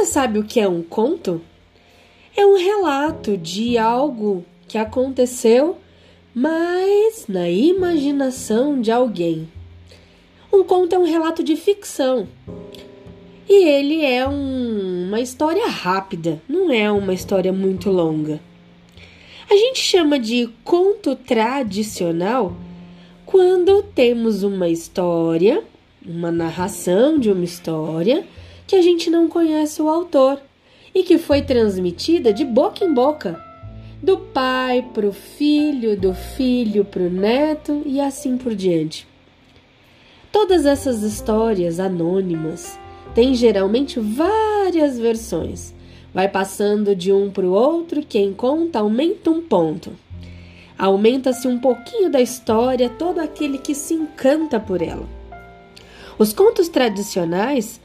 Você sabe o que é um conto? É um relato de algo que aconteceu, mas na imaginação de alguém. Um conto é um relato de ficção. E ele é um, uma história rápida, não é uma história muito longa. A gente chama de conto tradicional quando temos uma história, uma narração de uma história que a gente não conhece o autor e que foi transmitida de boca em boca, do pai para o filho, do filho para o neto e assim por diante. Todas essas histórias anônimas têm geralmente várias versões. Vai passando de um para o outro, quem conta aumenta um ponto. Aumenta-se um pouquinho da história todo aquele que se encanta por ela. Os contos tradicionais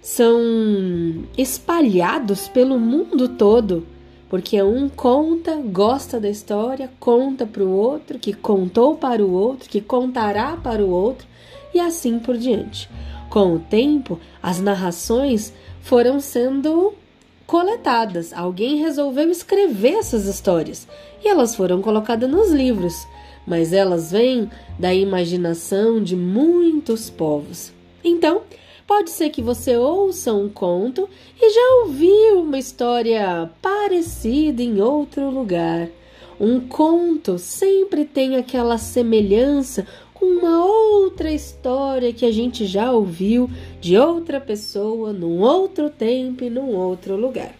são espalhados pelo mundo todo, porque um conta, gosta da história, conta para o outro, que contou para o outro, que contará para o outro, e assim por diante. Com o tempo, as narrações foram sendo coletadas. Alguém resolveu escrever essas histórias e elas foram colocadas nos livros, mas elas vêm da imaginação de muitos povos. Então, Pode ser que você ouça um conto e já ouviu uma história parecida em outro lugar. Um conto sempre tem aquela semelhança com uma outra história que a gente já ouviu de outra pessoa, num outro tempo e num outro lugar.